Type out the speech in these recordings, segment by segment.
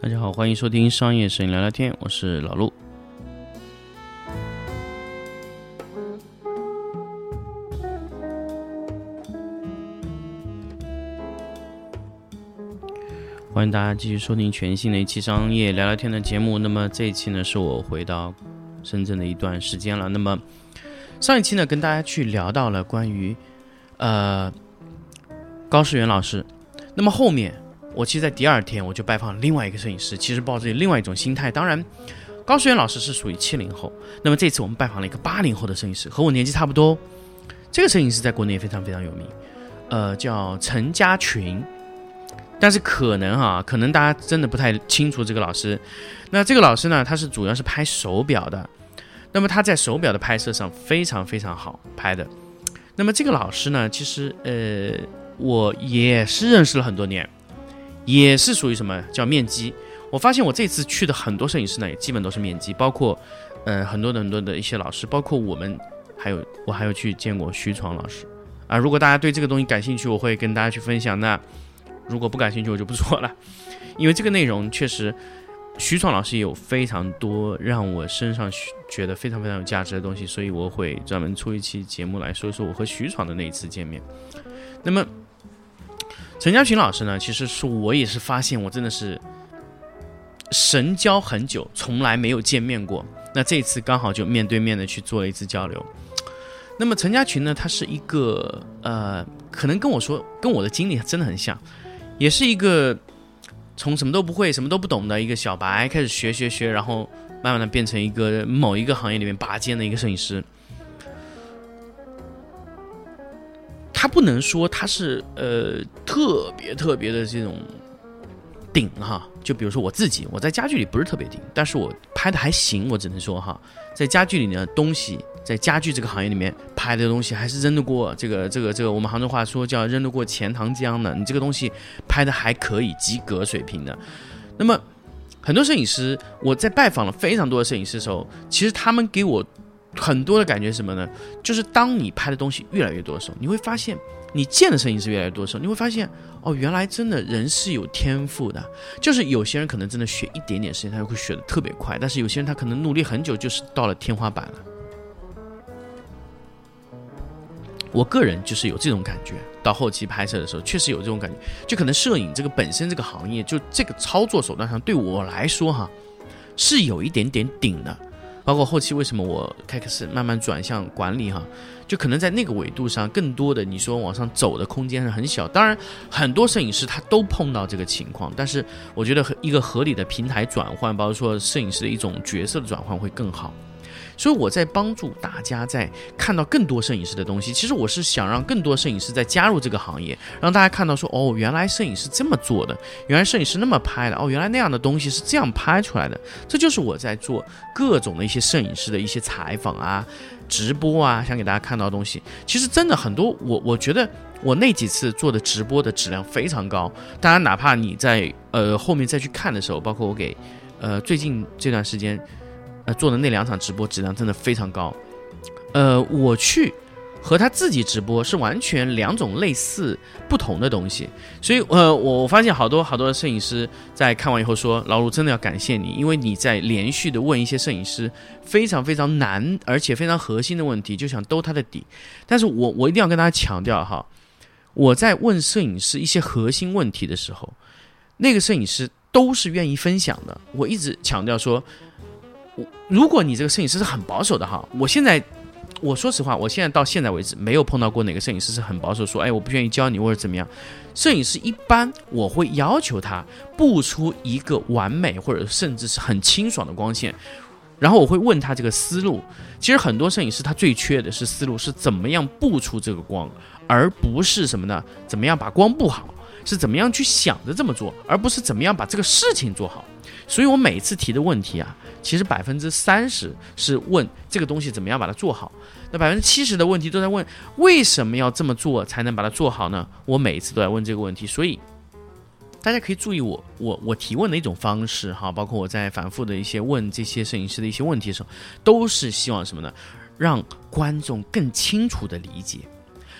大家好，欢迎收听商业摄影聊聊天，我是老陆。欢迎大家继续收听全新的一期商业聊聊天的节目。那么这一期呢，是我回到深圳的一段时间了。那么上一期呢，跟大家去聊到了关于呃高世元老师。那么后面。我其实，在第二天我就拜访另外一个摄影师，其实抱着另外一种心态。当然，高世元老师是属于七零后，那么这次我们拜访了一个八零后的摄影师，和我年纪差不多。这个摄影师在国内也非常非常有名，呃，叫陈家群。但是可能哈，可能大家真的不太清楚这个老师。那这个老师呢，他是主要是拍手表的，那么他在手表的拍摄上非常非常好拍的。那么这个老师呢，其实呃，我也是认识了很多年。也是属于什么叫面基？我发现我这次去的很多摄影师呢，也基本都是面基，包括，呃，很多的很多的一些老师，包括我们，还有我还有去见过徐闯老师，啊，如果大家对这个东西感兴趣，我会跟大家去分享。那如果不感兴趣，我就不说了，因为这个内容确实，徐闯老师也有非常多让我身上觉得非常非常有价值的东西，所以我会专门出一期节目来说一说我和徐闯的那一次见面。那么。陈家群老师呢，其实是我也是发现，我真的是神交很久，从来没有见面过。那这次刚好就面对面的去做了一次交流。那么陈家群呢，他是一个呃，可能跟我说跟我的经历真的很像，也是一个从什么都不会、什么都不懂的一个小白开始学学学，然后慢慢的变成一个某一个行业里面拔尖的一个摄影师。他不能说他是呃特别特别的这种顶哈，就比如说我自己，我在家具里不是特别顶，但是我拍的还行，我只能说哈，在家具里的东西，在家具这个行业里面拍的东西，还是扔得过这个这个这个我们杭州话说叫扔得过钱塘江的，你这个东西拍的还可以，及格水平的。那么很多摄影师，我在拜访了非常多的摄影师的时候，其实他们给我。很多的感觉什么呢？就是当你拍的东西越来越多的时候，你会发现你见的摄影师越来越多的时候，你会发现哦，原来真的人是有天赋的。就是有些人可能真的学一点点时间，他就会学的特别快；但是有些人他可能努力很久，就是到了天花板了。我个人就是有这种感觉，到后期拍摄的时候，确实有这种感觉。就可能摄影这个本身这个行业，就这个操作手段上，对我来说哈，是有一点点顶的。包括后期为什么我开始慢慢转向管理哈，就可能在那个维度上，更多的你说往上走的空间是很小。当然，很多摄影师他都碰到这个情况，但是我觉得一个合理的平台转换，包括说摄影师的一种角色的转换会更好。所以我在帮助大家在看到更多摄影师的东西。其实我是想让更多摄影师在加入这个行业，让大家看到说哦，原来摄影师这么做的，原来摄影师那么拍的，哦，原来那样的东西是这样拍出来的。这就是我在做各种的一些摄影师的一些采访啊、直播啊，想给大家看到的东西。其实真的很多，我我觉得我那几次做的直播的质量非常高。当然，哪怕你在呃后面再去看的时候，包括我给呃最近这段时间。呃，做的那两场直播质量真的非常高，呃，我去和他自己直播是完全两种类似不同的东西，所以呃，我发现好多好多的摄影师在看完以后说，老卢真的要感谢你，因为你在连续的问一些摄影师非常非常难而且非常核心的问题，就想兜他的底，但是我我一定要跟大家强调哈，我在问摄影师一些核心问题的时候，那个摄影师都是愿意分享的，我一直强调说。如果你这个摄影师是很保守的哈，我现在我说实话，我现在到现在为止没有碰到过哪个摄影师是很保守，说哎我不愿意教你或者怎么样。摄影师一般我会要求他布出一个完美或者甚至是很清爽的光线，然后我会问他这个思路。其实很多摄影师他最缺的是思路，是怎么样布出这个光，而不是什么呢？怎么样把光布好？是怎么样去想着这么做，而不是怎么样把这个事情做好。所以我每次提的问题啊。其实百分之三十是问这个东西怎么样把它做好，那百分之七十的问题都在问为什么要这么做才能把它做好呢？我每一次都在问这个问题，所以大家可以注意我我我提问的一种方式哈，包括我在反复的一些问这些摄影师的一些问题的时候，都是希望什么呢？让观众更清楚的理解。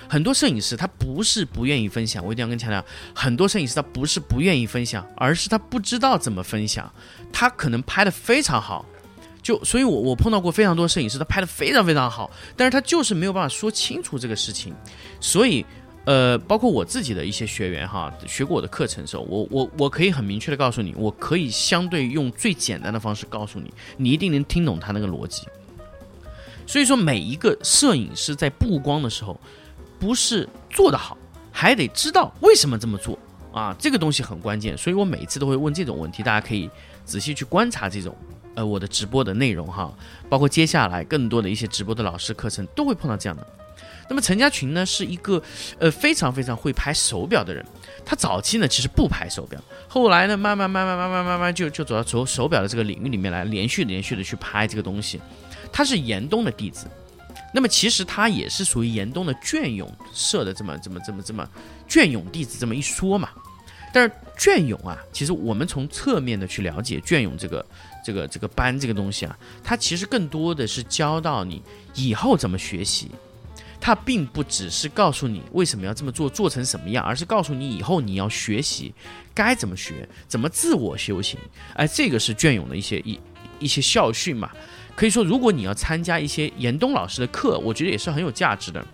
很多摄影师他不是不愿意分享，我一定要跟强调，很多摄影师他不是不愿意分享，而是他不知道怎么分享。他可能拍的非常好，就所以，我我碰到过非常多摄影师，他拍的非常非常好，但是他就是没有办法说清楚这个事情。所以，呃，包括我自己的一些学员哈，学过我的课程的时候，我我我可以很明确的告诉你，我可以相对用最简单的方式告诉你，你一定能听懂他那个逻辑。所以说，每一个摄影师在布光的时候，不是做得好，还得知道为什么这么做啊，这个东西很关键。所以我每次都会问这种问题，大家可以仔细去观察这种，呃，我的直播的内容哈，包括接下来更多的一些直播的老师课程都会碰到这样的。那么陈家群呢，是一个呃非常非常会拍手表的人，他早期呢其实不拍手表，后来呢慢慢慢慢慢慢慢慢就就走到手手表的这个领域里面来，连续连续的去拍这个东西。他是严冬的弟子，那么其实他也是属于严冬的隽永社的这么这么这么这么隽永弟子这么一说嘛。但是隽永啊，其实我们从侧面的去了解隽永这个这个这个班这个东西啊，它其实更多的是教到你以后怎么学习，它并不只是告诉你为什么要这么做做成什么样，而是告诉你以后你要学习该怎么学，怎么自我修行。哎，这个是隽永的一些一一些校训嘛。可以说，如果你要参加一些严冬老师的课，我觉得也是很有价值的。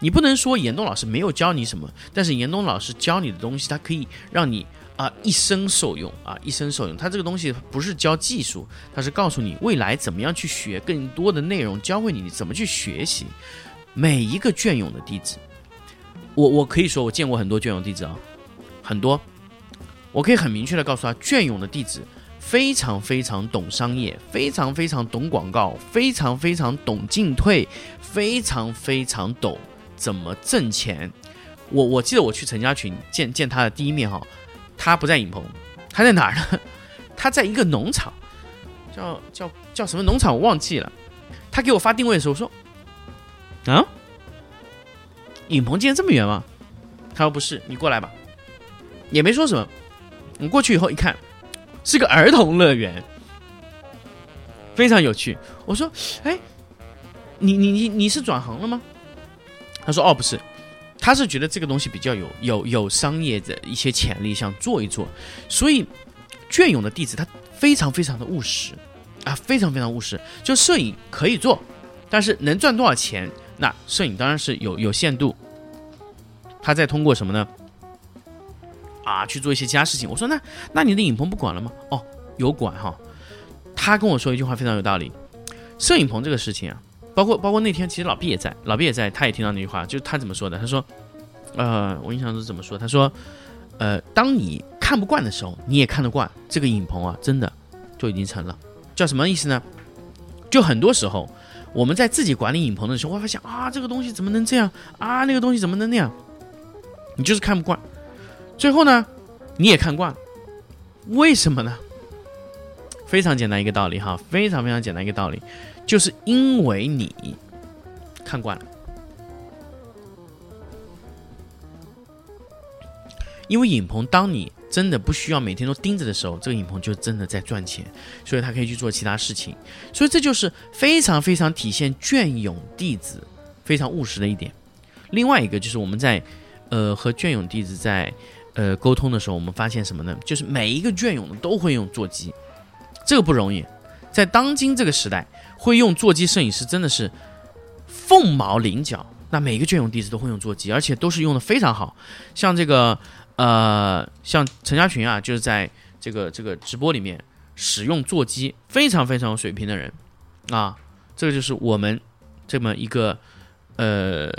你不能说严冬老师没有教你什么，但是严冬老师教你的东西，它可以让你啊一生受用啊一生受用。他这个东西不是教技术，他是告诉你未来怎么样去学更多的内容，教会你怎么去学习。每一个隽永的弟子，我我可以说我见过很多隽永弟子啊，很多，我可以很明确的告诉他，隽永的弟子。非常非常懂商业，非常非常懂广告，非常非常懂进退，非常非常懂怎么挣钱。我我记得我去陈家群见见他的第一面哈，他不在影棚，他在哪儿呢？他在一个农场，叫叫叫什么农场我忘记了。他给我发定位的时候说：“啊，影棚竟然这么远吗？”他说：“不是，你过来吧。”也没说什么。我过去以后一看。是个儿童乐园，非常有趣。我说：“哎，你你你你是转行了吗？”他说：“哦，不是，他是觉得这个东西比较有有有商业的一些潜力，想做一做。所以，隽永的弟子他非常非常的务实啊，非常非常务实。就摄影可以做，但是能赚多少钱？那摄影当然是有有限度。他在通过什么呢？”啊，去做一些其他事情。我说那那你的影棚不管了吗？哦，有管哈。他跟我说一句话非常有道理，摄影棚这个事情啊，包括包括那天其实老毕也在，老毕也在，他也听到那句话，就他怎么说的？他说，呃，我印象中怎么说？他说，呃，当你看不惯的时候，你也看得惯这个影棚啊，真的就已经成了。叫什么意思呢？就很多时候我们在自己管理影棚的时候，会发现啊，这个东西怎么能这样啊？那个东西怎么能那样？你就是看不惯。最后呢，你也看惯了，为什么呢？非常简单一个道理哈，非常非常简单一个道理，就是因为你看惯了，因为影棚，当你真的不需要每天都盯着的时候，这个影棚就真的在赚钱，所以他可以去做其他事情，所以这就是非常非常体现隽永弟子非常务实的一点。另外一个就是我们在呃和隽永弟子在。呃，沟通的时候，我们发现什么呢？就是每一个隽永的都会用座机，这个不容易。在当今这个时代，会用座机摄影师真的是凤毛麟角。那每一个隽永弟子都会用座机，而且都是用的非常好。像这个呃，像陈家群啊，就是在这个这个直播里面使用座机非常非常有水平的人啊。这个就是我们这么一个呃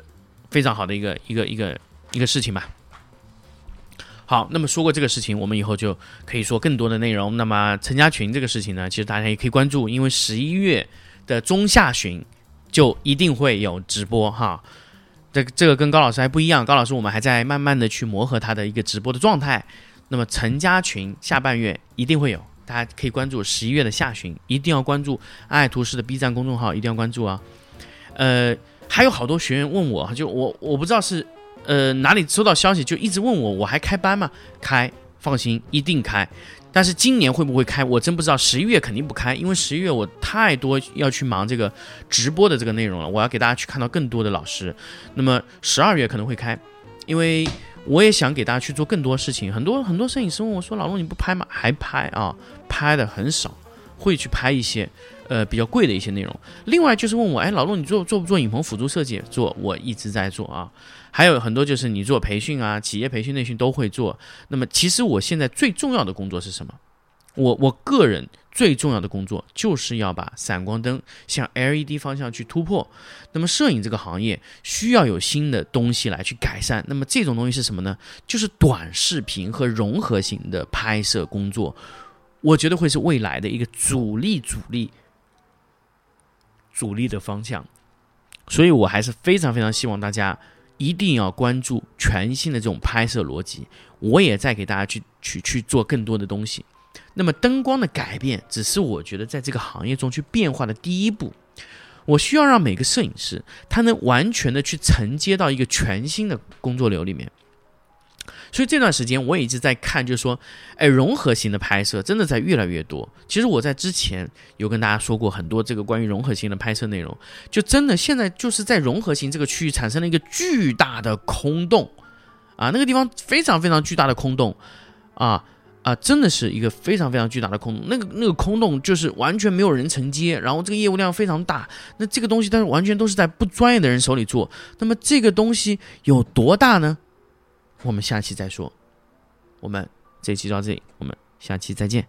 非常好的一个一个一个一个事情吧。好，那么说过这个事情，我们以后就可以说更多的内容。那么陈家群这个事情呢，其实大家也可以关注，因为十一月的中下旬就一定会有直播哈。这这个跟高老师还不一样，高老师我们还在慢慢的去磨合他的一个直播的状态。那么陈家群下半月一定会有，大家可以关注十一月的下旬，一定要关注爱图仕的 B 站公众号，一定要关注啊。呃，还有好多学员问我，就我我不知道是。呃，哪里收到消息就一直问我，我还开班吗？开，放心，一定开。但是今年会不会开，我真不知道。十一月肯定不开，因为十一月我太多要去忙这个直播的这个内容了，我要给大家去看到更多的老师。那么十二月可能会开，因为我也想给大家去做更多事情。很多很多摄影师问我说：“老陆你不拍吗？”还拍啊，拍的很少，会去拍一些呃比较贵的一些内容。另外就是问我：“哎，老陆你做做不做影棚辅助设计？”做，我一直在做啊。还有很多就是你做培训啊，企业培训、内训都会做。那么其实我现在最重要的工作是什么？我我个人最重要的工作就是要把闪光灯向 LED 方向去突破。那么摄影这个行业需要有新的东西来去改善。那么这种东西是什么呢？就是短视频和融合型的拍摄工作，我觉得会是未来的一个主力、主力、主力的方向。所以我还是非常非常希望大家。一定要关注全新的这种拍摄逻辑，我也在给大家去去去做更多的东西。那么灯光的改变，只是我觉得在这个行业中去变化的第一步。我需要让每个摄影师他能完全的去承接到一个全新的工作流里面。所以这段时间我也一直在看，就是说，哎，融合型的拍摄真的在越来越多。其实我在之前有跟大家说过很多这个关于融合型的拍摄内容，就真的现在就是在融合型这个区域产生了一个巨大的空洞，啊，那个地方非常非常巨大的空洞，啊啊，真的是一个非常非常巨大的空洞。那个那个空洞就是完全没有人承接，然后这个业务量非常大。那这个东西，但是完全都是在不专业的人手里做。那么这个东西有多大呢？我们下期再说，我们这期到这里，我们下期再见。